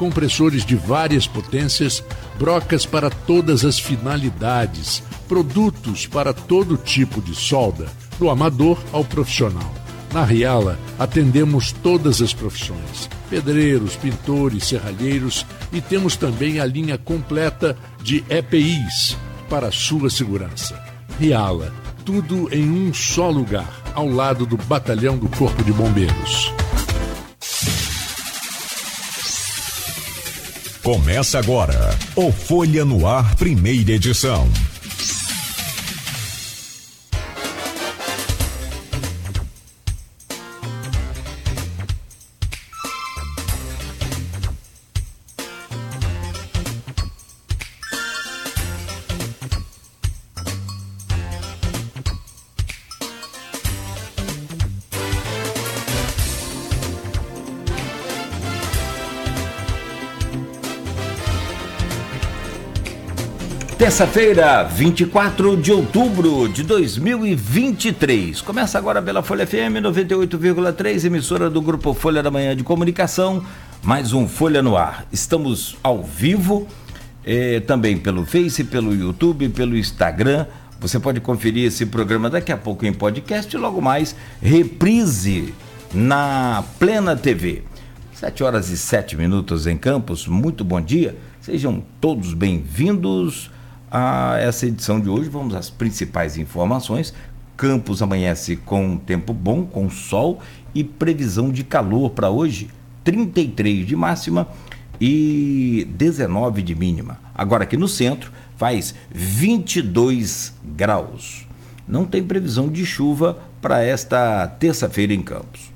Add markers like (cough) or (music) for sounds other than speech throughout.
compressores de várias potências, brocas para todas as finalidades, produtos para todo tipo de solda, do amador ao profissional. Na Riala, atendemos todas as profissões: pedreiros, pintores, serralheiros e temos também a linha completa de EPIs para sua segurança. Riala, tudo em um só lugar, ao lado do Batalhão do Corpo de Bombeiros. Começa agora o Folha no Ar, primeira edição. Terça-feira, 24 de outubro de 2023. Começa agora pela Folha FM 98,3, emissora do Grupo Folha da Manhã de Comunicação. Mais um Folha no Ar. Estamos ao vivo, eh, também pelo Face, pelo YouTube, pelo Instagram. Você pode conferir esse programa daqui a pouco em podcast e logo mais reprise na Plena TV. 7 horas e 7 minutos em Campos. Muito bom dia. Sejam todos bem-vindos a essa edição de hoje. Vamos às principais informações. Campos amanhece com tempo bom, com sol e previsão de calor para hoje, 33 de máxima e 19 de mínima. Agora aqui no centro faz 22 graus. Não tem previsão de chuva para esta terça-feira em Campos.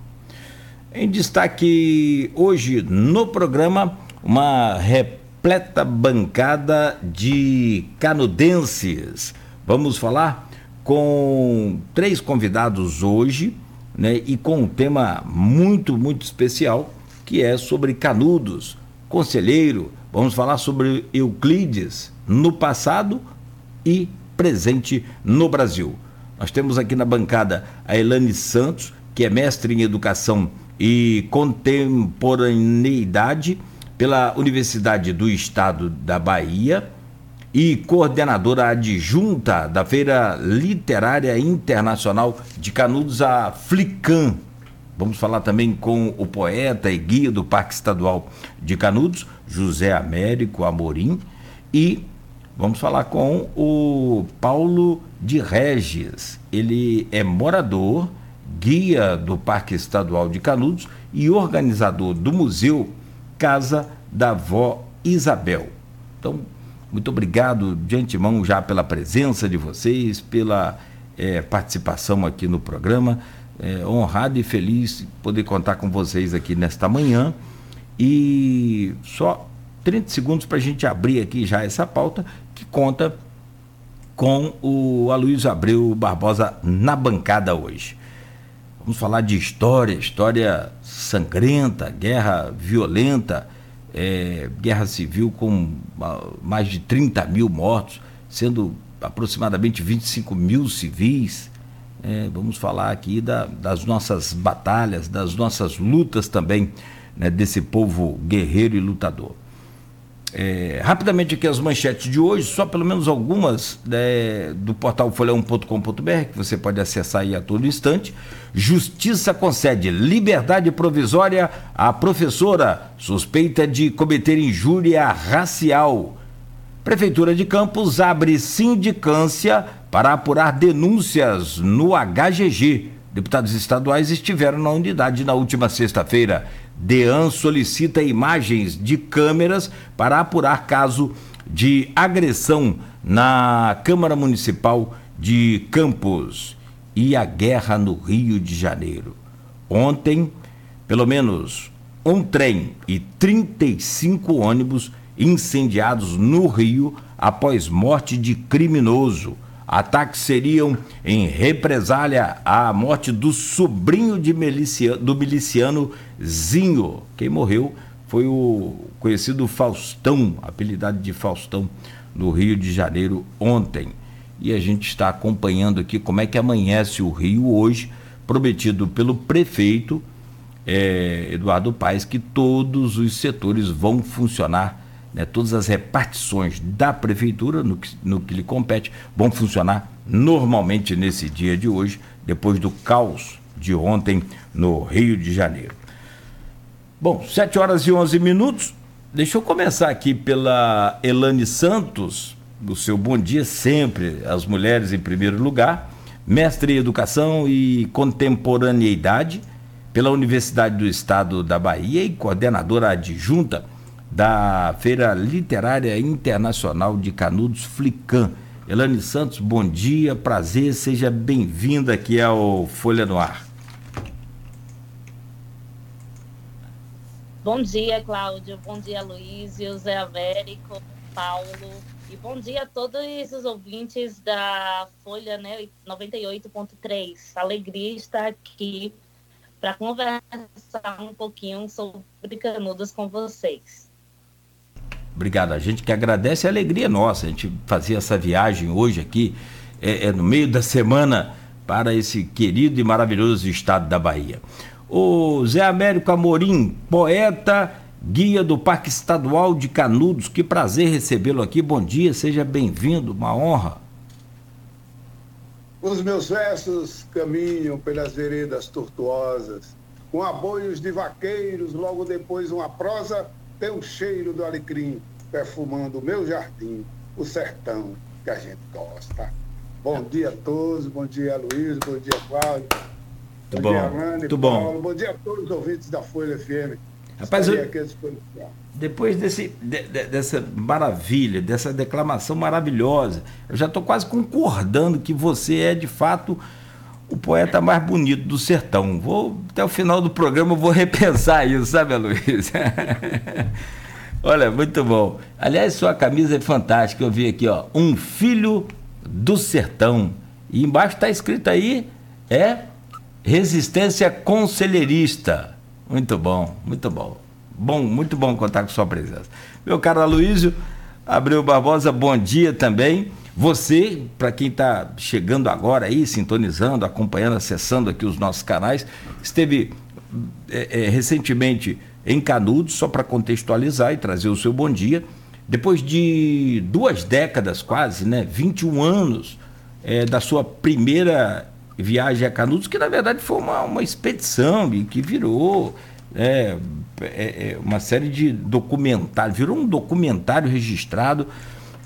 Em destaque hoje no programa, uma repórter completa bancada de canudenses. Vamos falar com três convidados hoje, né, e com um tema muito, muito especial, que é sobre Canudos. Conselheiro, vamos falar sobre Euclides no passado e presente no Brasil. Nós temos aqui na bancada a Elane Santos, que é mestre em educação e contemporaneidade pela Universidade do Estado da Bahia e coordenadora adjunta da Feira Literária Internacional de Canudos, a Flicam. Vamos falar também com o poeta e guia do Parque Estadual de Canudos, José Américo Amorim, e vamos falar com o Paulo de Regis. Ele é morador, guia do Parque Estadual de Canudos e organizador do Museu Casa da Vó Isabel. Então, muito obrigado de antemão já pela presença de vocês, pela é, participação aqui no programa. É, honrado e feliz poder contar com vocês aqui nesta manhã. E só 30 segundos para a gente abrir aqui já essa pauta que conta com o Aloysio Abreu Barbosa na bancada hoje. Vamos falar de história, história sangrenta, guerra violenta, é, guerra civil com mais de 30 mil mortos, sendo aproximadamente 25 mil civis. É, vamos falar aqui da, das nossas batalhas, das nossas lutas também, né, desse povo guerreiro e lutador. É, rapidamente aqui as manchetes de hoje, só pelo menos algumas né, do portal folhão.com.br, que você pode acessar aí a todo instante. Justiça concede liberdade provisória à professora suspeita de cometer injúria racial. Prefeitura de Campos abre sindicância para apurar denúncias no HGG. Deputados estaduais estiveram na unidade na última sexta-feira. DEAN solicita imagens de câmeras para apurar caso de agressão na Câmara Municipal de Campos e a guerra no Rio de Janeiro. Ontem, pelo menos um trem e 35 ônibus incendiados no Rio após morte de criminoso. Ataques seriam em represália à morte do sobrinho miliciano, do miliciano Zinho. Quem morreu foi o conhecido Faustão, apelidado de Faustão, no Rio de Janeiro ontem. E a gente está acompanhando aqui como é que amanhece o Rio hoje, prometido pelo prefeito é, Eduardo Paes, que todos os setores vão funcionar, né, todas as repartições da prefeitura, no que, no que lhe compete, vão funcionar normalmente nesse dia de hoje, depois do caos de ontem no Rio de Janeiro. Bom, 7 horas e 11 minutos. Deixa eu começar aqui pela Elane Santos, o seu bom dia sempre, as mulheres em primeiro lugar, mestre em educação e contemporaneidade pela Universidade do Estado da Bahia e coordenadora adjunta da Feira Literária Internacional de Canudos Flicam. Elane Santos, bom dia, prazer, seja bem-vinda aqui ao Folha no Ar. Bom dia, Cláudio. Bom dia, Luiz, José Américo, Paulo. E bom dia a todos os ouvintes da Folha né, 98.3. Alegria estar aqui para conversar um pouquinho sobre Canudos com vocês. Obrigado. A gente que agradece a alegria nossa. A gente fazia essa viagem hoje aqui, é, é no meio da semana, para esse querido e maravilhoso estado da Bahia. O Zé Américo Amorim, poeta, guia do Parque Estadual de Canudos. Que prazer recebê-lo aqui. Bom dia, seja bem-vindo, uma honra. Os meus versos caminham pelas veredas tortuosas, com aboios de vaqueiros, logo depois uma prosa tem o cheiro do alecrim, perfumando o meu jardim, o sertão que a gente gosta. Bom dia a todos, bom dia Luiz, bom dia Cláudio. Muito bom. Dia, Arlane, Muito bom. Bom dia a todos os ouvintes da Folha FM. Rapaz, eu, depois desse, de, de, dessa maravilha, dessa declamação maravilhosa, eu já estou quase concordando que você é de fato o poeta mais bonito do sertão. Vou até o final do programa eu vou (laughs) repensar isso, sabe, Luiz? (laughs) Olha, muito bom. Aliás, sua camisa é fantástica. Eu vi aqui, ó, um filho do sertão. E embaixo está escrito aí é Resistência Conselheirista. Muito bom, muito bom. Bom, muito bom contar com sua presença. Meu caro Aloysio, Abreu Barbosa, bom dia também. Você, para quem está chegando agora aí, sintonizando, acompanhando, acessando aqui os nossos canais, esteve é, é, recentemente em Canudos, só para contextualizar e trazer o seu bom dia. Depois de duas décadas quase, né, 21 anos é, da sua primeira viagem a Canudos, que na verdade foi uma, uma expedição que virou é, é, é, uma série de documentários, virou um documentário registrado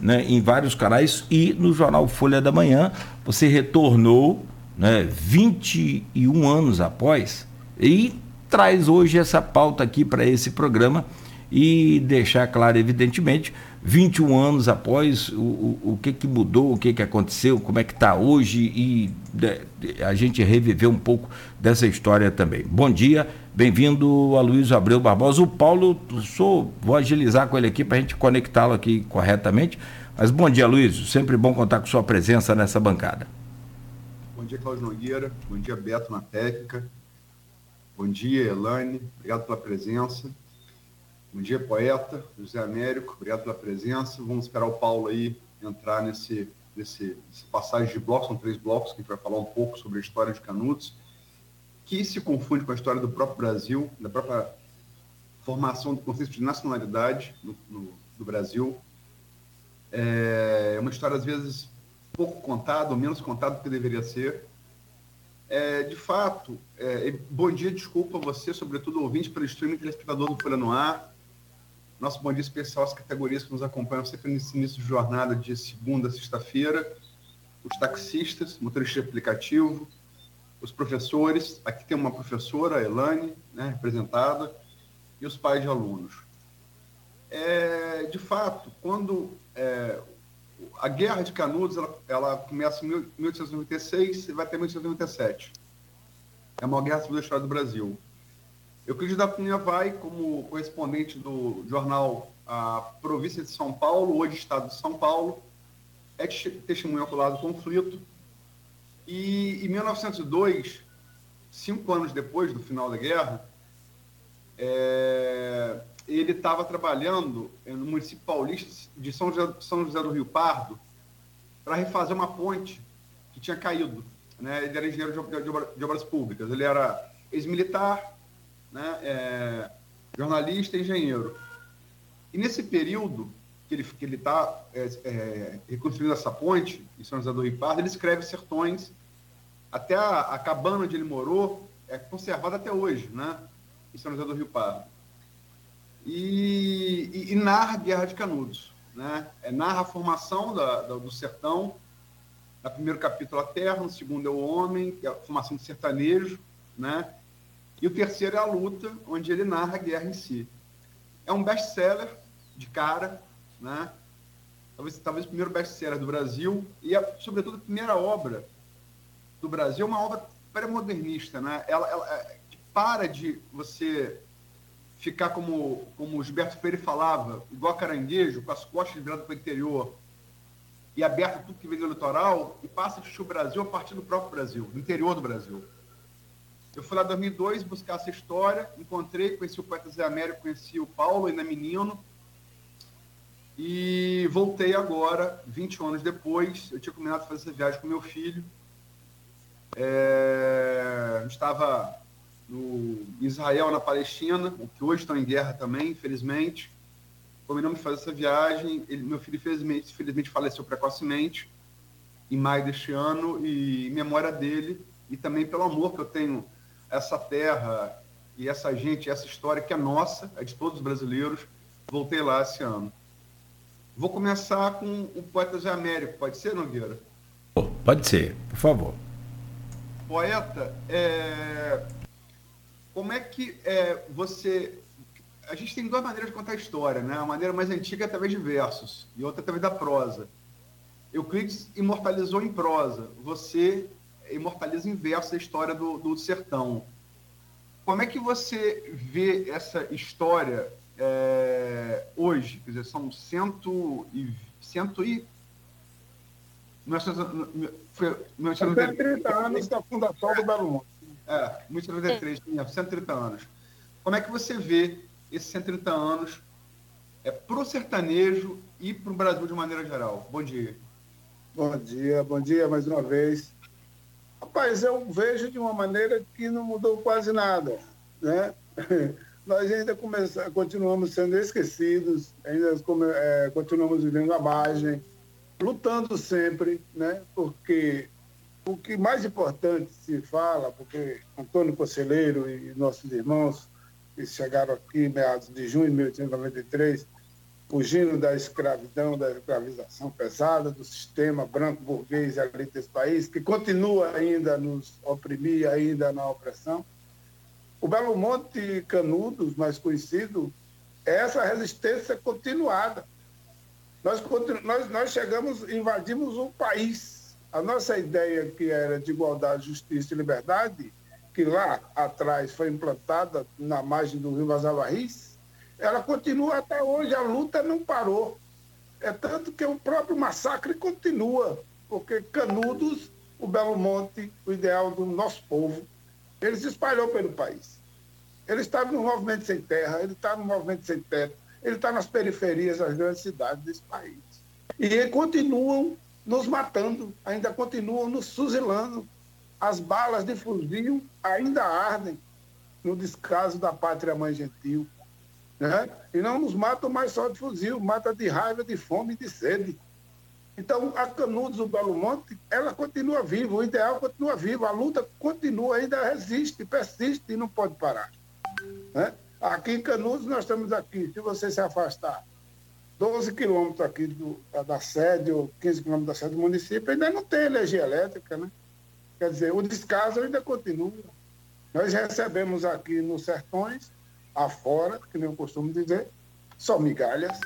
né, em vários canais. E no jornal Folha da Manhã você retornou né, 21 anos após e traz hoje essa pauta aqui para esse programa e deixar claro, evidentemente, 21 anos após, o, o, o que, que mudou, o que, que aconteceu, como é que está hoje e de, de, a gente reviver um pouco dessa história também. Bom dia, bem-vindo a Luiz Abreu Barbosa. O Paulo, sou, vou agilizar com ele aqui para a gente conectá-lo aqui corretamente. Mas bom dia, Luiz. Sempre bom contar com sua presença nessa bancada. Bom dia, Cláudio Nogueira. Bom dia, Beto na técnica. Bom dia, Elaine. Obrigado pela presença. Bom dia, poeta, José Américo, obrigado pela presença. Vamos esperar o Paulo aí entrar nesse, nesse, nesse passagem de blocos, são três blocos, que a gente vai falar um pouco sobre a história de Canudos, que se confunde com a história do próprio Brasil, da própria formação do conceito de nacionalidade no, no, Brasil. É uma história, às vezes, pouco contada, ou menos contada do que deveria ser. É, de fato, é, bom dia, desculpa você, sobretudo ouvinte pelo streaming telespectador do Folha no Ar, nosso bom dia especial às categorias que nos acompanham sempre nesse início de jornada de segunda a sexta-feira. Os taxistas, motorista de aplicativo, os professores. Aqui tem uma professora, a Elane, né, representada, e os pais de alunos. É, de fato, quando é, a Guerra de Canudos ela, ela começa em 1896 e vai até 1897. É uma guerra civil da história do Brasil. Euclides da Cunha vai como correspondente do jornal A Província de São Paulo, hoje Estado de São Paulo, é testemunha ocular do conflito. E em 1902, cinco anos depois do final da guerra, é, ele estava trabalhando no município paulista de São José, São José do Rio Pardo para refazer uma ponte que tinha caído. Né? Ele era engenheiro de, de, de obras públicas, ele era ex-militar, né? É, jornalista e engenheiro. E nesse período que ele que ele está é, é, reconstruindo essa ponte em São José do Rio Pardo, ele escreve Sertões. Até a, a, cabana onde ele morou é conservada até hoje, né? Em São José do Rio Pardo. E, e, e narra a Guerra de Canudos, né? É, narra a formação da, da, do sertão. No primeiro capítulo a terra, no segundo é o homem, é a formação do sertanejo, né? E o terceiro é a luta, onde ele narra a guerra em si. É um best-seller de cara, né? Talvez, talvez o primeiro best-seller do Brasil e, a, sobretudo, a primeira obra do Brasil, uma obra pré-modernista, né? Ela, ela é, para de você ficar como, como o Gilberto Freire falava, igual caranguejo, com as costas viradas para o interior e aberto tudo que vem do litoral, e passa a assistir o Brasil a partir do próprio Brasil, do interior do Brasil. Eu fui lá em 2002 buscar essa história, encontrei, conheci o poeta Zé Américo, conheci o Paulo, ainda menino, e voltei agora, 20 anos depois. Eu tinha combinado fazer essa viagem com meu filho. É, estava no Israel, na Palestina, que hoje estão em guerra também, infelizmente. Combinamos fazer essa viagem. Ele, meu filho, infelizmente, infelizmente, faleceu precocemente, em maio deste ano, e em memória dele, e também pelo amor que eu tenho essa terra e essa gente, essa história que é nossa, é de todos os brasileiros. Voltei lá esse ano. Vou começar com o poeta Zé Américo. Pode ser, Nogueira? Pode ser, por favor. Poeta, é... como é que é, você. A gente tem duas maneiras de contar a história, né? A maneira mais antiga é através de versos e outra através da prosa. Euclides imortalizou em prosa, você imortaliza em verso a história do, do sertão. Como é que você vê essa história é, hoje, quer dizer, são cento e, cento e 130 anos da fundação do Belo Monte. É, 1993, 130 anos. Como é que você vê esses 130 anos é, para o sertanejo e para o Brasil de maneira geral? Bom dia. Bom dia, bom dia mais uma vez. Rapaz, eu vejo de uma maneira que não mudou quase nada. Né? (laughs) nós ainda começa, continuamos sendo esquecidos, ainda é, continuamos vivendo a margem, lutando sempre, né? porque o que mais importante se fala, porque Antônio Conselheiro e nossos irmãos que chegaram aqui meados de junho de 1893, fugindo da escravidão, da escravização pesada, do sistema branco burguês ali desse país, que continua ainda nos oprimir, ainda na opressão, o Belo Monte Canudos, mais conhecido, é essa resistência continuada. Nós, nós, nós chegamos, invadimos o país. A nossa ideia, que era de igualdade, justiça e liberdade, que lá atrás foi implantada na margem do rio Vazavarris, ela continua até hoje, a luta não parou. É tanto que o próprio massacre continua, porque Canudos, o Belo Monte, o ideal do nosso povo, ele se espalhou pelo país. Ele está no movimento sem terra, ele está no movimento sem teto, ele está nas periferias das grandes cidades desse país. E continuam nos matando, ainda continuam nos fuzilando. As balas de fuzil ainda ardem no descaso da pátria mãe gentil. Né? E não nos matam mais só de fuzil, mata de raiva, de fome de sede. Então, a Canudos do Belo Monte, ela continua viva, o ideal continua vivo, a luta continua, ainda resiste, persiste e não pode parar. Né? Aqui em Canudos, nós estamos aqui, se você se afastar 12 quilômetros aqui do, da sede, ou 15 quilômetros da sede do município, ainda não tem energia elétrica, né? Quer dizer, o descaso ainda continua. Nós recebemos aqui nos sertões, afora, que nem eu costumo dizer, só migalhas,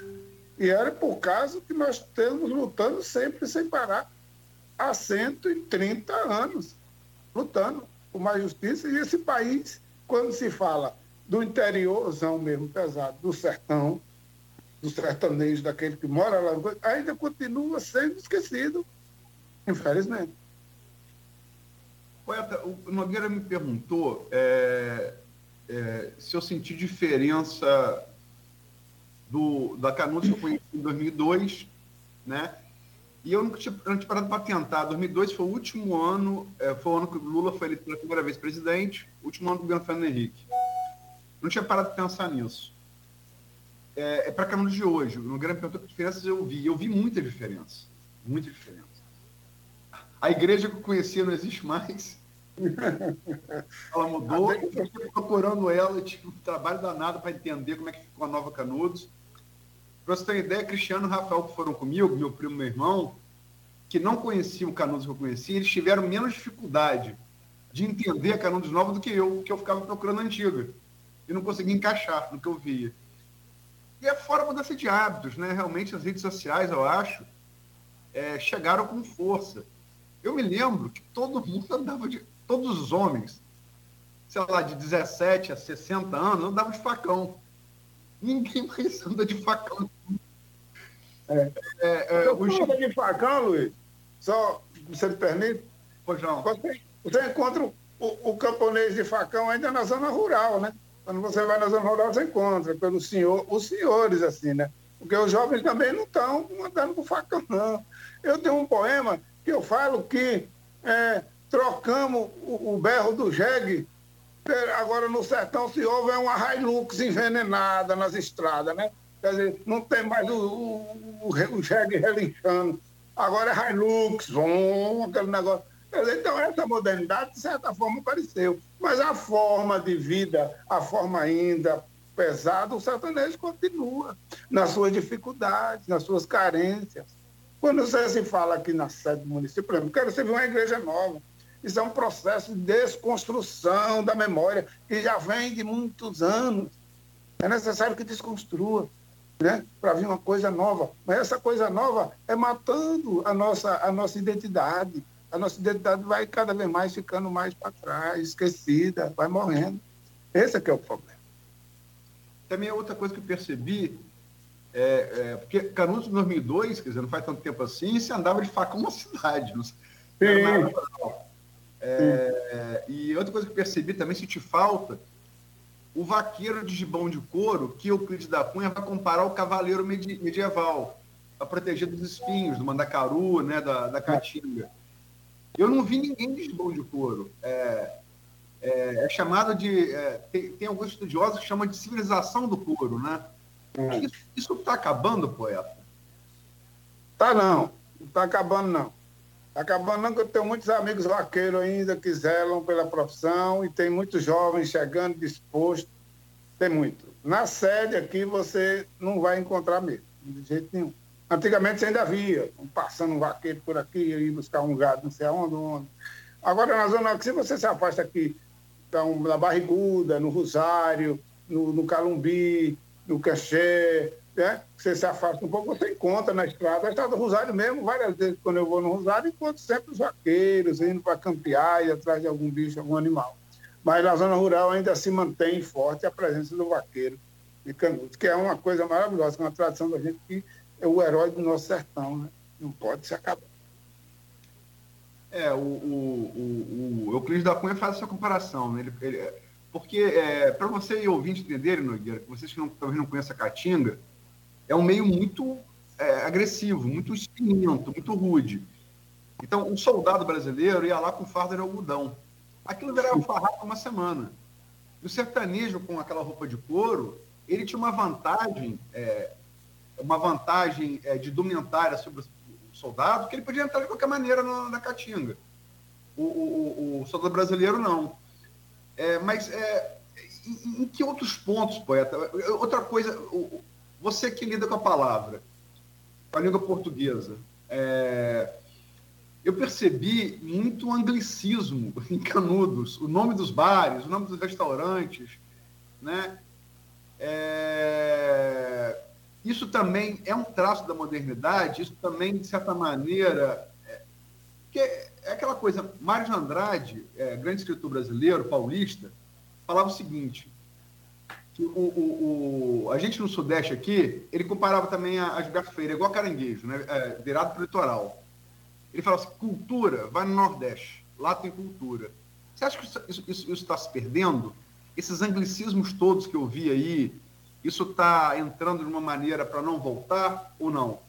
e era por causa que nós estamos lutando sempre sem parar há 130 anos, lutando por mais justiça. E esse país, quando se fala do interiorzão mesmo pesado, do sertão, do sertanejo, daquele que mora lá, ainda continua sendo esquecido, infelizmente. Poeta, o Nogueira me perguntou é, é, se eu senti diferença do, da Canudos que eu conheci em 2002, né? E eu não tinha, não tinha parado para tentar. 2002 foi o último ano, é, foi o ano que o Lula foi eleito pela primeira vez presidente, último ano do governo Fernando Henrique. Não tinha parado de pensar nisso. É, é para Canudos de hoje. No Grande Pergunta que diferenças eu vi. Eu vi muita diferença. Muita diferença. A igreja que eu conhecia não existe mais. Ela mudou. Eu fiquei procurando ela, eu um trabalho danado para entender como é que ficou a nova Canudos. Para você ter uma ideia, Cristiano e Rafael que foram comigo, meu primo meu irmão, que não conheciam o Canudos que eu conhecia, eles tiveram menos dificuldade de entender a Canudos nova do que eu, que eu ficava procurando a antiga. E não conseguia encaixar no que eu via. E é fora mudança de hábitos, né? Realmente as redes sociais, eu acho, é, chegaram com força. Eu me lembro que todo mundo andava de. Todos os homens, sei lá, de 17 a 60 anos, andavam de facão. Ninguém mais anda de facão. É. É, é, você anda de facão, Luiz? Só, você me permite? Pois não. Você, você encontra o, o, camponês de facão ainda na zona rural, né? Quando você vai na zona rural, você encontra pelos senhor, os senhores, assim, né? Porque os jovens também não estão andando com facão, não. Eu tenho um poema que eu falo que é, trocamos o, o, berro do jegue, agora no sertão se houve uma Hilux envenenada nas estradas, né? Quer dizer, não tem mais o, o, o jegue relinchando. Agora é Hilux, vum, aquele negócio. Dizer, então, essa modernidade, de certa forma, apareceu. Mas a forma de vida, a forma ainda pesada, o sertanejo continua nas suas dificuldades, nas suas carências. Quando você se fala aqui na sede do município, por exemplo, quero ver uma igreja nova. Isso é um processo de desconstrução da memória que já vem de muitos anos. É necessário que desconstrua, né? Para vir uma coisa nova. Mas essa coisa nova é matando a nossa, a nossa identidade. A nossa identidade vai cada vez mais ficando mais para trás, esquecida, vai morrendo. Esse é que é o problema. Também é outra coisa que eu percebi é, é, porque Canudos, em 2002, quer dizer, não faz tanto tempo assim, se andava de facão uma (laughs) cidade. Não é, e outra coisa que eu percebi também, se te falta, o vaqueiro de gibão de couro, que Euclides da Cunha vai comparar ao cavaleiro medieval, para proteger dos espinhos, do mandacaru, né, da, da caatinga. Eu não vi ninguém de gibão de couro. É, é, é chamado de. É, tem, tem, alguns estudiosos que chamam de civilização do couro, né? É. Isso está acabando, poeta? Tá não, não está acabando não. Acabando que eu tenho muitos amigos vaqueiros ainda que zelam pela profissão e tem muitos jovens chegando dispostos. Tem muito. Na sede aqui você não vai encontrar mesmo, de jeito nenhum. Antigamente ainda havia, passando um vaqueiro por aqui, ir buscar um gado, não sei aonde, onde. Agora na zona, se você se afasta aqui da Barriguda, no Rosário, no, no Calumbi, no cachê, né? Você se afasta um pouco, você encontra na estrada. A estrada do Rosário mesmo, várias vezes quando eu vou no Rosário, encontro sempre os vaqueiros indo para campear e atrás de algum bicho, algum animal. Mas na zona rural ainda se mantém forte a presença do vaqueiro de Canudos, que é uma coisa maravilhosa, é uma tradição da gente que é o herói do nosso sertão, né? Não pode se acabar. É, o, o, o, o Euclides da Cunha faz essa comparação. Né? Ele, ele, porque, é, para você e ouvinte entenderem, Nogueira, que vocês que não, talvez não conheçam a Caatinga, é um meio muito é, agressivo, muito espinhento, muito rude. Então, um soldado brasileiro ia lá com farda de algodão. Aquilo virava farrapo uma semana. E o sertanejo, com aquela roupa de couro, ele tinha uma vantagem, é, uma vantagem é, de indumentária sobre o soldado, que ele podia entrar de qualquer maneira na, na Caatinga. O, o, o, soldado brasileiro, não. É, mas é, em, em, que outros pontos, poeta? Outra coisa, você que lida com a palavra, com a língua portuguesa, é, eu percebi muito anglicismo (laughs) em Canudos, o nome dos bares, o nome dos restaurantes, né? É, isso também é um traço da modernidade, isso também, de certa maneira, é, que é aquela coisa, Mário de Andrade, é, grande escritor brasileiro, paulista, falava o seguinte, o, o, a gente no Sudeste aqui, ele comparava também a, a Gilberto Freire, igual caranguejo, né, é, virado para o litoral. Ele falava assim, cultura, vai no Nordeste, lá tem cultura. Você acha que isso está se perdendo? Esses anglicismos todos que eu vi aí, isso está entrando de uma maneira para não voltar ou não?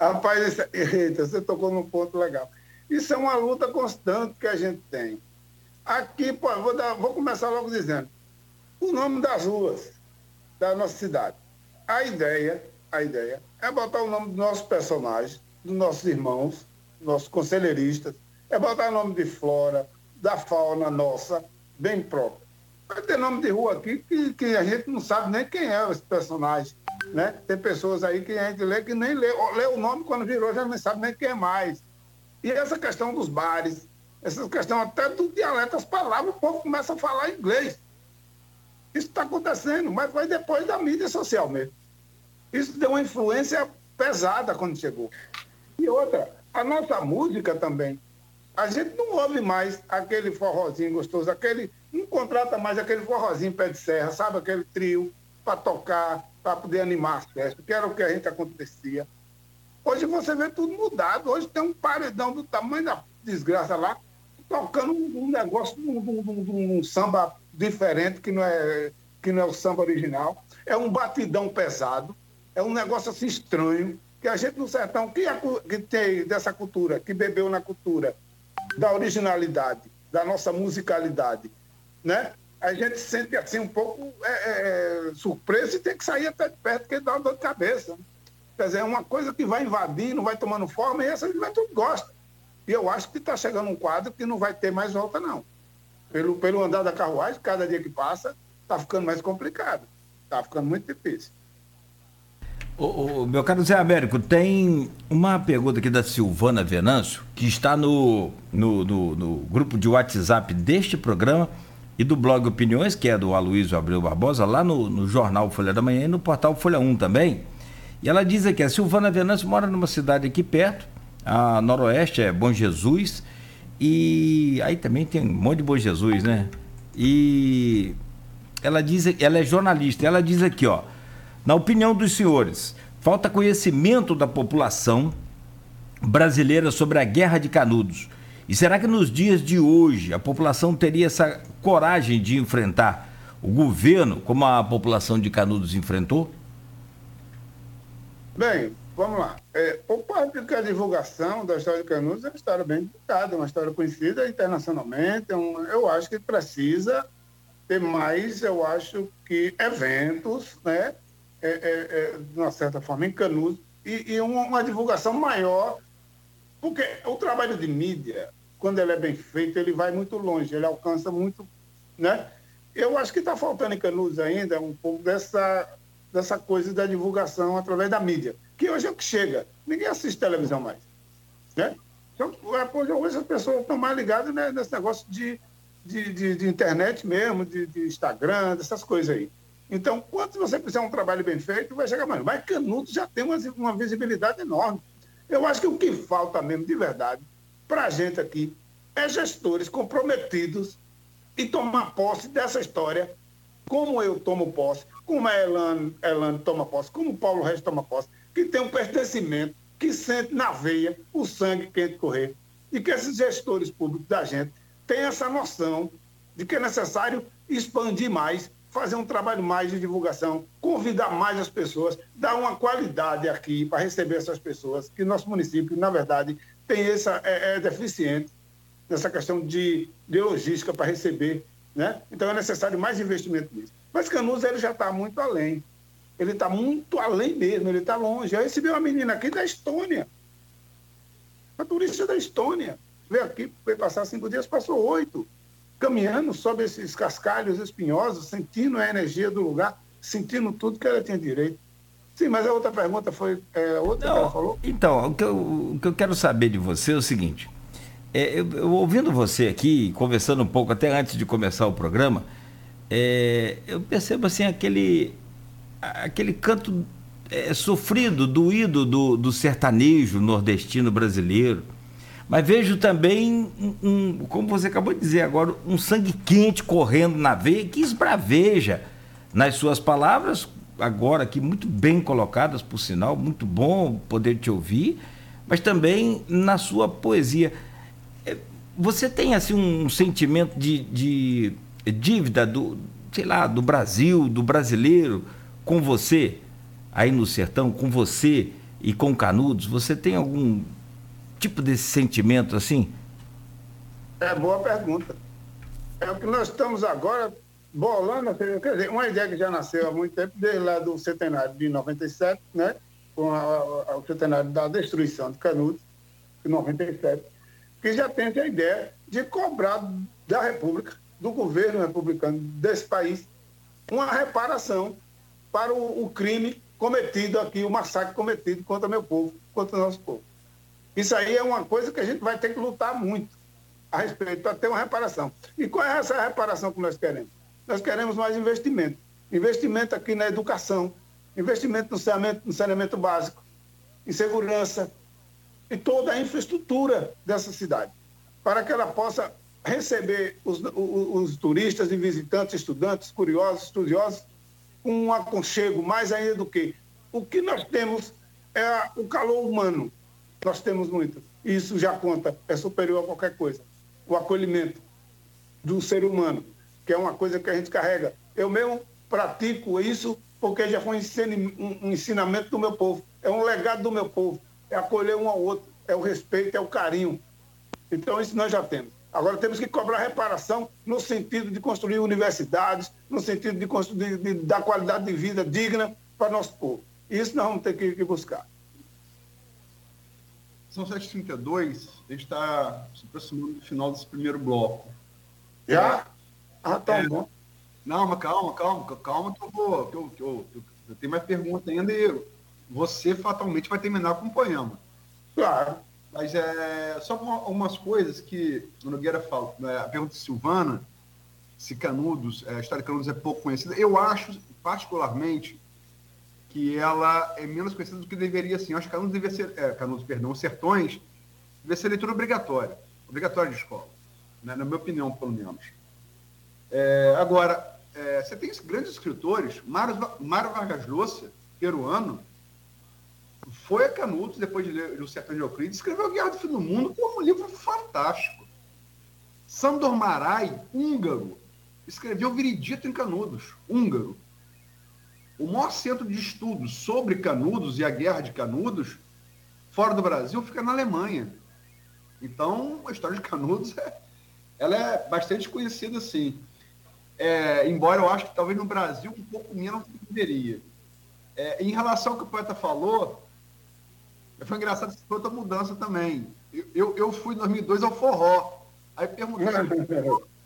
Rapaz, (laughs) eita, você tocou num ponto legal. Isso é uma luta constante que a gente tem. Aqui, pô, vou, dar, vou começar logo dizendo. O nome das ruas da nossa cidade. A ideia, a ideia é botar o nome dos nossos personagens, dos nossos irmãos, nossos conselheiristas, é botar o nome de flora, da fauna nossa, bem própria. Vai ter nome de rua aqui que, que a gente não sabe nem quem é esse personagem. Né? Tem pessoas aí que a gente lê que nem lê, lê o nome quando virou, já não sabe nem quem é mais. E essa questão dos bares, essa questão até do dialeto, as palavras, o povo começa a falar inglês. Isso está acontecendo, mas foi depois da mídia social mesmo. Isso deu uma influência pesada quando chegou. E outra, a nossa música também. A gente não ouve mais aquele forrozinho gostoso, aquele. Não contrata mais aquele forrozinho pé de serra, sabe? Aquele trio para tocar, para poder animar as festas, que era o que a gente acontecia. Hoje você vê tudo mudado. Hoje tem um paredão do tamanho da desgraça lá, tocando um negócio, um, um, um, um samba diferente, que não, é, que não é o samba original. É um batidão pesado, é um negócio assim estranho, que a gente no sertão, que, é, que tem dessa cultura, que bebeu na cultura, da originalidade, da nossa musicalidade, né? A gente se sente assim um pouco é, é, é, surpreso e tem que sair até de perto, porque dá uma dor de cabeça. Né? Quer dizer, é uma coisa que vai invadindo, vai tomando forma, e essa juventude gosta. E eu acho que está chegando um quadro que não vai ter mais volta, não. Pelo, pelo andar da carruagem, cada dia que passa, está ficando mais complicado. Está ficando muito difícil. O, o, meu caro Zé Américo, tem uma pergunta aqui da Silvana Venâncio, que está no, no, no, no, grupo de WhatsApp deste programa e do blog Opiniões, que é do Aloysio Abreu Barbosa, lá no, no jornal Folha da Manhã e no portal Folha 1 também. E ela diz aqui: a Silvana Venâncio mora numa cidade aqui perto, a noroeste é Bom Jesus, e aí também tem um monte de Bom Jesus, né? E ela diz, ela é jornalista, ela diz aqui, ó. Na opinião dos senhores, falta conhecimento da população brasileira sobre a Guerra de Canudos. E será que nos dias de hoje a população teria essa coragem de enfrentar o governo como a população de Canudos enfrentou? Bem, vamos lá. É, o parte que a divulgação da história de Canudos é uma história bem divulgada, uma história conhecida internacionalmente. É um, eu acho que precisa ter mais, eu acho que eventos, né? é, é, é, de uma certa forma, em Canudos, e, e uma, uma, divulgação maior, porque o trabalho de mídia, quando ele é bem feito, ele vai muito longe, ele alcança muito, né? Eu acho que está faltando em Canudos ainda um pouco dessa, dessa coisa da divulgação através da mídia, que hoje é o que chega. Ninguém assiste televisão mais, né? Então, hoje as pessoas estão mais ligadas né, nesse negócio de, de, de, de internet mesmo, de, de Instagram, dessas coisas aí. Então, quando você fizer um trabalho bem feito, vai chegar mais. Mas Canudos já tem uma, uma visibilidade enorme. Eu acho que o que falta mesmo, de verdade, para a gente aqui, é gestores comprometidos e tomar posse dessa história, como eu tomo posse, como a Elane toma posse, como o Paulo Reis toma posse, que tem um pertencimento, que sente na veia o sangue quente correr. E que esses gestores públicos da gente tenham essa noção de que é necessário expandir mais fazer um trabalho mais de divulgação, convidar mais as pessoas, dar uma qualidade aqui para receber essas pessoas, que nosso município, na verdade, tem essa, é, é deficiente nessa questão de, de logística para receber, né? Então é necessário mais investimento nisso. Mas Canudos ele já está muito além. Ele está muito além mesmo, ele está longe. Eu recebi uma menina aqui da Estônia, uma turista da Estônia. Veio aqui, veio passar cinco dias, passou oito caminhando sobre esses cascalhos espinhosos, sentindo a energia do lugar, sentindo tudo que ela tinha direito. Sim, mas a outra pergunta foi é, outra Não, que ela falou? Então, o que, eu, o que eu quero saber de você é o seguinte. É, eu, eu, ouvindo você aqui, conversando um pouco até antes de começar o programa, é, eu percebo assim aquele, aquele canto é, sofrido, doído do, do sertanejo nordestino brasileiro mas vejo também, um, um, como você acabou de dizer agora, um sangue quente correndo na veia, que esbraveja nas suas palavras, agora aqui muito bem colocadas, por sinal, muito bom poder te ouvir, mas também na sua poesia. É, você tem assim um sentimento de, de dívida do, sei lá, do Brasil, do brasileiro com você aí no sertão, com você e com Canudos? Você tem algum tipo desse sentimento assim? É boa pergunta. É o que nós estamos agora bolando, quer dizer, uma ideia que já nasceu há muito tempo, desde lá do centenário de 97, né? com a, a, o centenário da destruição de Canudos, em 97, que já tem a ideia de cobrar da República, do governo republicano desse país, uma reparação para o, o crime cometido aqui, o massacre cometido contra meu povo, contra o nosso povo. Isso aí é uma coisa que a gente vai ter que lutar muito a respeito para ter uma reparação. E qual é essa reparação que nós queremos? Nós queremos mais investimento. Investimento aqui na educação, investimento no saneamento, no saneamento básico, em segurança e toda a infraestrutura dessa cidade, para que ela possa receber os, os, os turistas e visitantes, estudantes, curiosos, estudiosos, com um aconchego mais ainda do que o que nós temos é o calor humano. Nós temos muito. Isso já conta, é superior a qualquer coisa. O acolhimento do ser humano, que é uma coisa que a gente carrega. Eu mesmo pratico isso porque já foi um ensinamento do meu povo. É um legado do meu povo. É acolher um ao outro, é o respeito, é o carinho. Então, isso nós já temos. Agora temos que cobrar reparação no sentido de construir universidades, no sentido de, construir, de, de dar qualidade de vida digna para nosso povo. Isso nós vamos ter que, que buscar. São 7h32, a gente está se aproximando do final desse primeiro bloco. Já? É. Ah, tá é, bom. Não, mas calma, calma, calma que eu vou. Que eu, que eu, que eu, eu tenho mais pergunta ainda e você fatalmente vai terminar com o poema. Claro. Mas é só algumas coisas que o Nogueira fala. Né, a pergunta de Silvana, se Canudos, é, a história de Canudos é pouco conhecida. Eu acho, particularmente, que ela é menos conhecida do que deveria ser. Acho que Canudos deveria ser, é, Canudos, perdão, Sertões, deveria ser leitura obrigatória, obrigatória de escola, né, na minha opinião, pelo menos. É, agora, é, você tem grandes escritores, Mário, Mário Vargas Llosa, peruano, foi a Canudos, depois de ler O Sertão de Euclides, escreveu Guerra do Fim do Mundo, é um livro fantástico. Sandor Marai, húngaro, escreveu Viridito em Canudos, húngaro. O maior centro de estudos sobre Canudos e a Guerra de Canudos, fora do Brasil, fica na Alemanha. Então, a história de Canudos é, ela é bastante conhecida, sim. É, embora eu acho que talvez no Brasil um pouco menos deveria. É, em relação ao que o poeta falou, foi engraçado foi outra mudança também. Eu, eu, eu fui em 2002 ao forró. Aí perguntei. (laughs)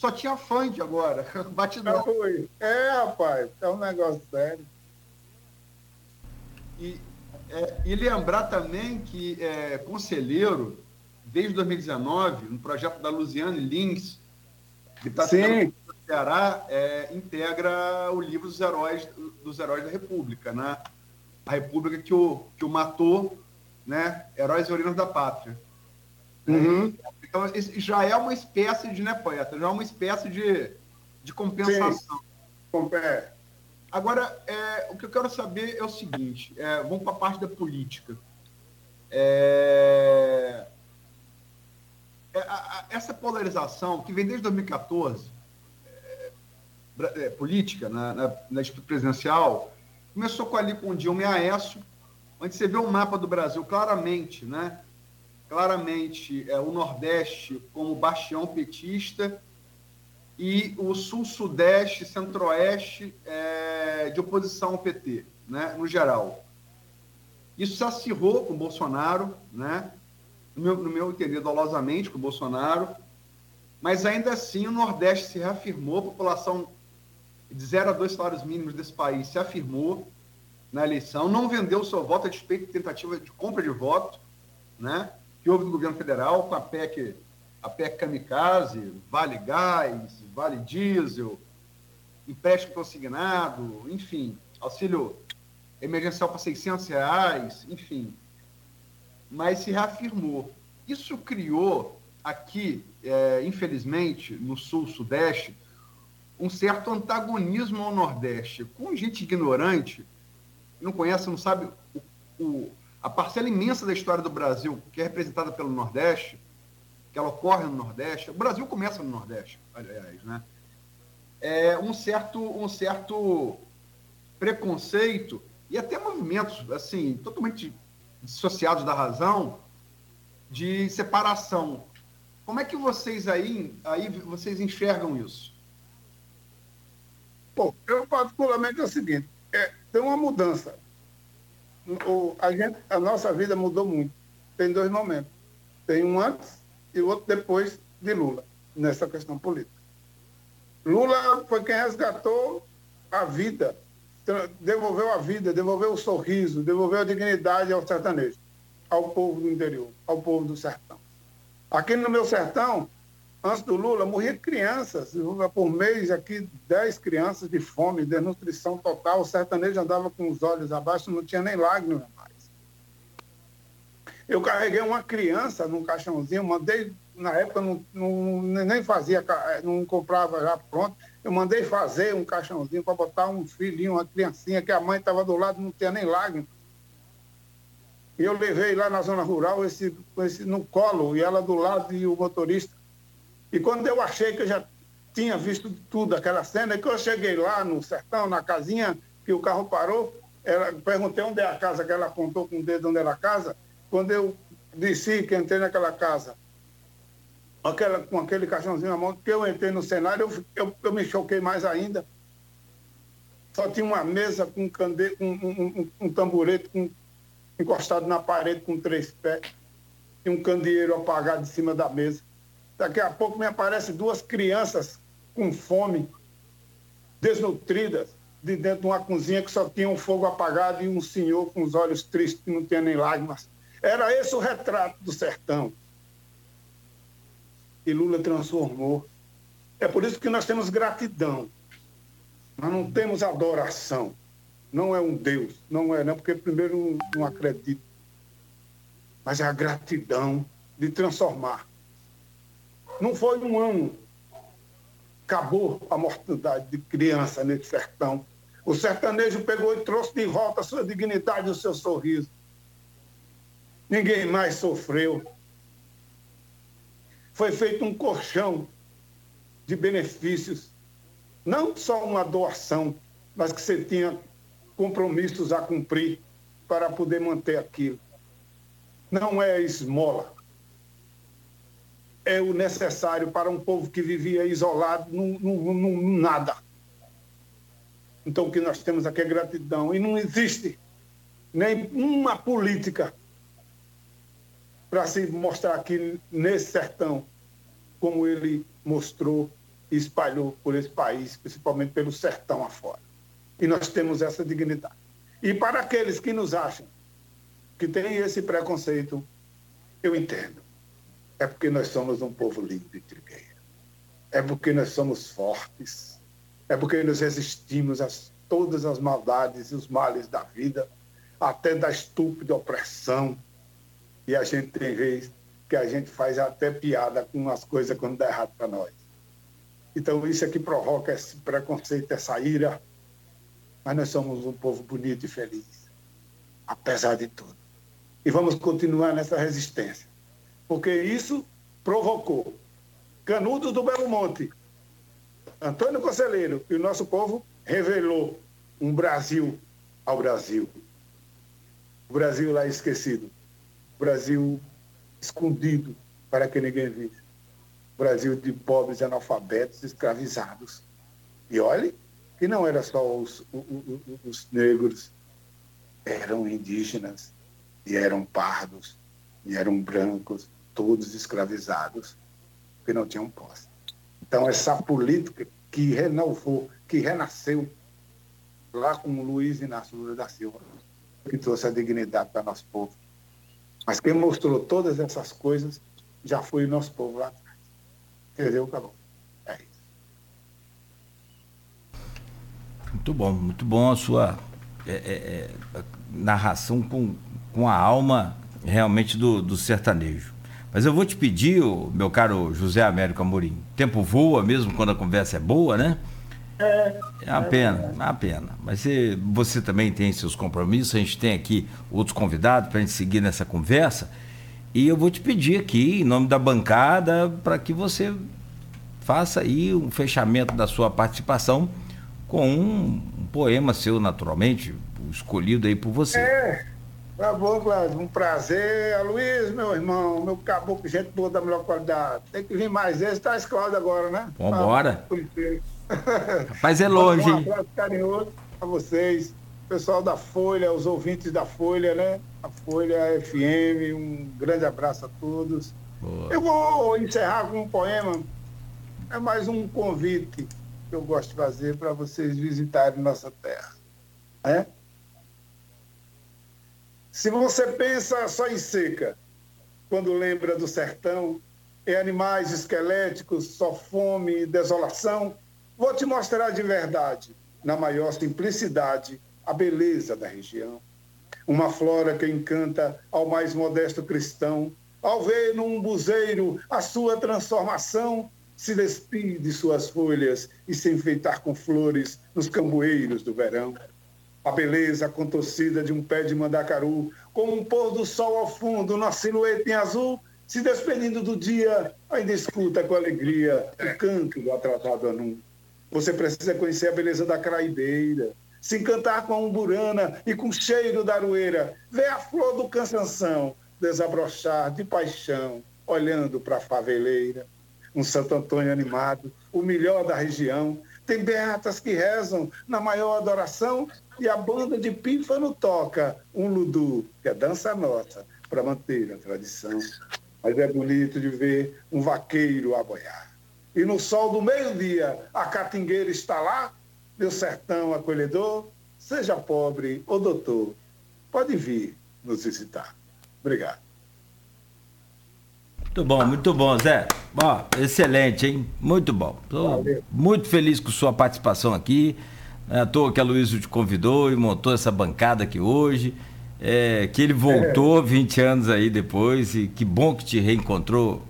só tinha funk agora, (laughs) batidão. É, rapaz, é um negócio sério. E, é, e lembrar também que é, Conselheiro, desde 2019, no projeto da Luziane Lins, que está no Ceará, é, integra o livro dos heróis, dos heróis da República, né? A república que o, que o matou, né? Heróis e Orinos da Pátria. Uhum. Então, isso já é uma espécie de, né, poeta? Já é uma espécie de, de compensação. É. Agora, é, o que eu quero saber é o seguinte: é, vamos para a parte da política. É, é, a, a, essa polarização que vem desde 2014, é, é, política, na, na, na presidencial, Começou com ali com Dilma e Aécio, onde você vê o mapa do Brasil claramente, né? Claramente é, o Nordeste como bastião petista e o Sul-Sudeste, Centro-Oeste é, de oposição ao PT, né? No geral. Isso se acirrou com o Bolsonaro, né? No meu, no meu entender, dolosamente com o Bolsonaro, mas ainda assim o Nordeste se reafirmou, a população de zero a dois salários mínimos desse país se afirmou na eleição, não vendeu seu voto a despeito de tentativa de compra de voto, né? que houve no governo federal com a PEC, a PEC Kamikaze, Vale Gás, Vale Diesel, empréstimo consignado, enfim, auxílio emergencial para 600 reais, enfim. Mas se reafirmou. Isso criou aqui, é, infelizmente, no sul-sudeste, um certo antagonismo ao Nordeste. Com gente ignorante, não conhece, não sabe o, o, a parcela imensa da história do Brasil, que é representada pelo Nordeste, que ela ocorre no Nordeste. O Brasil começa no Nordeste, aliás, né? É um certo, um certo preconceito e até movimentos assim totalmente dissociados da razão de separação. Como é que vocês aí, aí vocês enxergam isso? Bom, eu particularmente é o seguinte, é, tem uma mudança. O, a, gente, a nossa vida mudou muito. Tem dois momentos. Tem um antes e outro depois de Lula, nessa questão política. Lula foi quem resgatou a vida, devolveu a vida, devolveu o sorriso, devolveu a dignidade ao sertanejo, ao povo do interior, ao povo do sertão. Aqui no meu sertão, antes do Lula, morria crianças, por mês aqui, 10 crianças de fome, desnutrição total, o sertanejo andava com os olhos abaixo, não tinha nem lágrimas mais. Eu carreguei uma criança num caixãozinho, mandei, na época não, não, nem fazia, não comprava já pronto, eu mandei fazer um caixãozinho para botar um filhinho, uma criancinha, que a mãe estava do lado, não tinha nem lágrimas. E eu levei lá na zona rural esse, esse no colo, e ela do lado e o motorista. E quando eu achei que eu já tinha visto tudo, aquela cena, que eu cheguei lá no sertão, na casinha, que o carro parou, ela, perguntei onde é a casa, que ela apontou com o dedo onde era a casa. Quando eu desci, que entrei naquela casa, aquela, com aquele caixãozinho na mão, que eu entrei no cenário, eu, eu, eu me choquei mais ainda. Só tinha uma mesa com um, cande... um, um, um, tamborete com... encostado na parede com três pés e um candeeiro apagado em cima da mesa. Daqui a pouco me aparecem duas crianças com fome, desnutridas, de dentro de uma cozinha que só tinha um fogo apagado e um senhor com os olhos tristes que não tinha nem lágrimas. Era esse o retrato do sertão. E Lula transformou. É por isso que nós temos gratidão. Nós não temos adoração. Não é um Deus, não é, não, porque primeiro não, acredito. Mas é a gratidão de transformar não foi um ano. Acabou a mortandade de criança nesse sertão. O sertanejo pegou e trouxe de volta a sua dignidade e o seu sorriso. Ninguém mais sofreu. Foi feito um colchão de benefícios, não só uma doação, mas que você tinha compromissos a cumprir para poder manter aquilo. Não é esmola, é o necessário para um povo que vivia isolado, num, nada. Então, o que nós temos aqui é gratidão. E não existe nem uma política para se mostrar aqui nesse sertão, como ele mostrou e espalhou por esse país, principalmente pelo sertão afora. E nós temos essa dignidade. E para aqueles que nos acham que têm esse preconceito, eu entendo. É porque nós somos um povo limpo e trigueiro. É porque nós somos fortes. É porque nos resistimos a todas as maldades e os males da vida, até da estúpida opressão. E a gente tem vez que a gente faz até piada com as coisas quando dá errado para nós. Então isso é que provoca esse preconceito, essa ira. Mas nós somos um povo bonito e feliz, apesar de tudo. E vamos continuar nessa resistência porque isso provocou Canudos do Belo Monte, Antônio Conselheiro e o nosso povo revelou um Brasil ao Brasil. O Brasil lá esquecido. O Brasil escondido para que ninguém visse. O Brasil de pobres analfabetos escravizados. E olhe que não era só os, os, os negros, eram indígenas, e eram pardos, e eram brancos, todos escravizados, que não tinham posse. Então, essa política que renovou, que renasceu lá com Luiz Inácio Lula da Silva, que trouxe a dignidade para nosso povo. Mas quem mostrou todas essas coisas já foi o nosso povo lá atrás. Entendeu? Acabou. É isso. Muito bom, muito bom a sua é, é, é, narração com, com a alma realmente do, do sertanejo. Mas eu vou te pedir, meu caro José Américo Amorim, tempo voa mesmo quando a conversa é boa, né? É, é uma pena, é uma pena. Mas você, você também tem seus compromissos, a gente tem aqui outros convidados para a gente seguir nessa conversa. E eu vou te pedir aqui, em nome da bancada, para que você faça aí um fechamento da sua participação com um, um poema seu, naturalmente, escolhido aí por você. É. Tá bom, Cláudio. Um prazer. Luiz, meu irmão, meu caboclo, gente boa da melhor qualidade. Tem que vir mais esse. Traz Cláudio agora, né? Vambora. (laughs) Rapaz, é longe, Um hein? abraço carinhoso a vocês, pessoal da Folha, os ouvintes da Folha, né? A Folha FM, um grande abraço a todos. Boa. Eu vou encerrar com um poema. É mais um convite que eu gosto de fazer para vocês visitarem nossa terra. É? Se você pensa só em seca, quando lembra do sertão, em animais esqueléticos, só fome e desolação, vou te mostrar de verdade, na maior simplicidade, a beleza da região. Uma flora que encanta ao mais modesto cristão, ao ver num buzeiro a sua transformação, se despide de suas folhas e se enfeitar com flores nos cambueiros do verão. A beleza contorcida de um pé de mandacaru, com um pôr do sol ao fundo, na silhueta em azul, se despedindo do dia, ainda escuta com alegria o canto do atrasado anum. Você precisa conhecer a beleza da craideira, se encantar com a umburana e com o cheiro da aroeira, ver a flor do cansanção desabrochar de paixão, olhando para a faveleira. Um Santo Antônio animado, o melhor da região, tem beatas que rezam na maior adoração e a banda de pífano toca um ludu, que é dança nossa, para manter a tradição. Mas é bonito de ver um vaqueiro a boiar. E no sol do meio-dia, a catingueira está lá, meu sertão acolhedor, seja pobre ou doutor, pode vir nos visitar. Obrigado. Muito bom, muito bom, Zé. Ó, excelente, hein? Muito bom. Tô Valeu. muito feliz com sua participação aqui. É à toa que a Luísa te convidou e montou essa bancada aqui hoje. É, que ele voltou 20 anos aí depois e que bom que te reencontrou.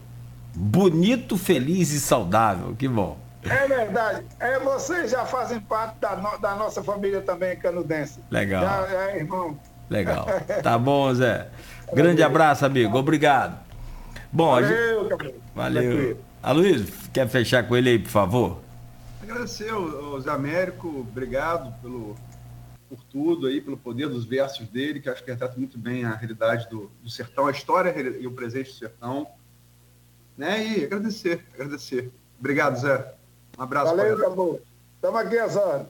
Bonito, feliz e saudável. Que bom. É verdade. É, vocês já fazem parte da, no- da nossa família também canudense. Legal. Já, é, irmão. Legal. (laughs) Tá bom, Zé. Grande abraço, amigo. Obrigado. Bom, a gente... Valeu. Valeu. Aloysio, quer fechar com ele aí, por favor? Agradecer ao Zé Américo, obrigado pelo, por tudo aí, pelo poder dos versos dele, que acho que retrata muito bem a realidade do, do sertão, a história e o presente do sertão. Né? E agradecer, agradecer. Obrigado, Zé. Um abraço Valeu, acabou. Estamos aqui horas.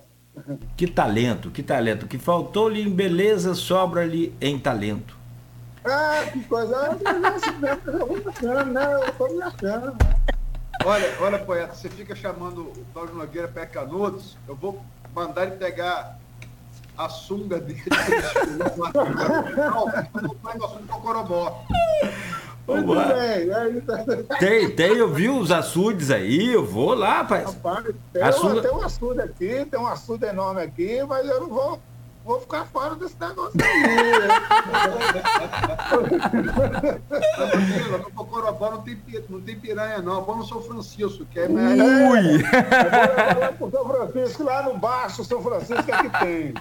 Que talento, que talento. Que faltou-lhe em beleza, sobra-lhe em talento. Ah, que coisa. Mesmo, Eu vou me achando, né? Eu tô me achando. Olha, olha, poeta, você fica chamando o Cláudio Nogueira pé canudos, eu vou mandar ele pegar a sunga dele. Não vai no assunto Cocorobó. Muito bem. É isso. Tem, tem, eu vi os açudes aí, eu vou lá, rapaz. Rapaz, tem, Açude- tem um açude aqui, tem um açude enorme aqui, mas eu não vou, vou ficar fora desse negócio aí. Tranquilo, no Cocorobó não tem, não tem piranha, não. Bom no São Francisco, que é mais. Ui! (laughs) Lá pro São Francisco, lá no baixo, São Francisco é que tem.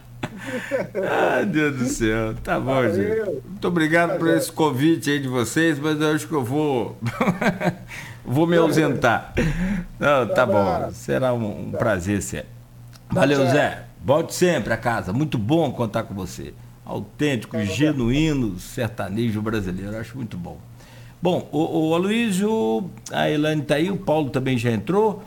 Ai, Deus do céu. Tá bom, Valeu. gente. Muito obrigado por esse convite aí de vocês, mas eu acho que eu vou. (laughs) vou me ausentar. Não, tá bom. Será um, um prazer sempre. Valeu. Zé. Volte sempre a casa. Muito bom contar com você. Autêntico, genuíno sertanejo brasileiro. Acho muito bom. Bom, o, o Aloysio, a Elane tá aí, o Paulo também já entrou.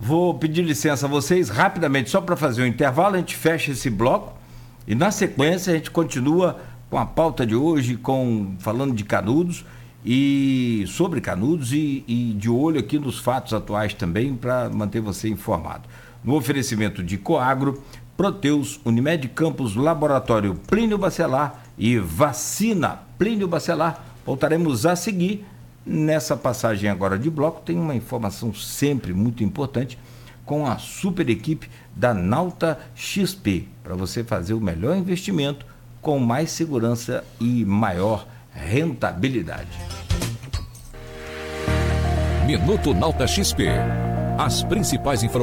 Vou pedir licença a vocês rapidamente, só para fazer um intervalo, a gente fecha esse bloco e na sequência a gente continua com a pauta de hoje, com falando de canudos e sobre canudos e, e de olho aqui nos fatos atuais também para manter você informado. No oferecimento de Coagro, Proteus, Unimed Campos, Laboratório Plínio Bacelar e Vacina Plínio Bacelar. Voltaremos a seguir Nessa passagem agora de bloco, tem uma informação sempre muito importante com a super equipe da Nauta XP, para você fazer o melhor investimento com mais segurança e maior rentabilidade. Minuto Nauta XP. As principais informações.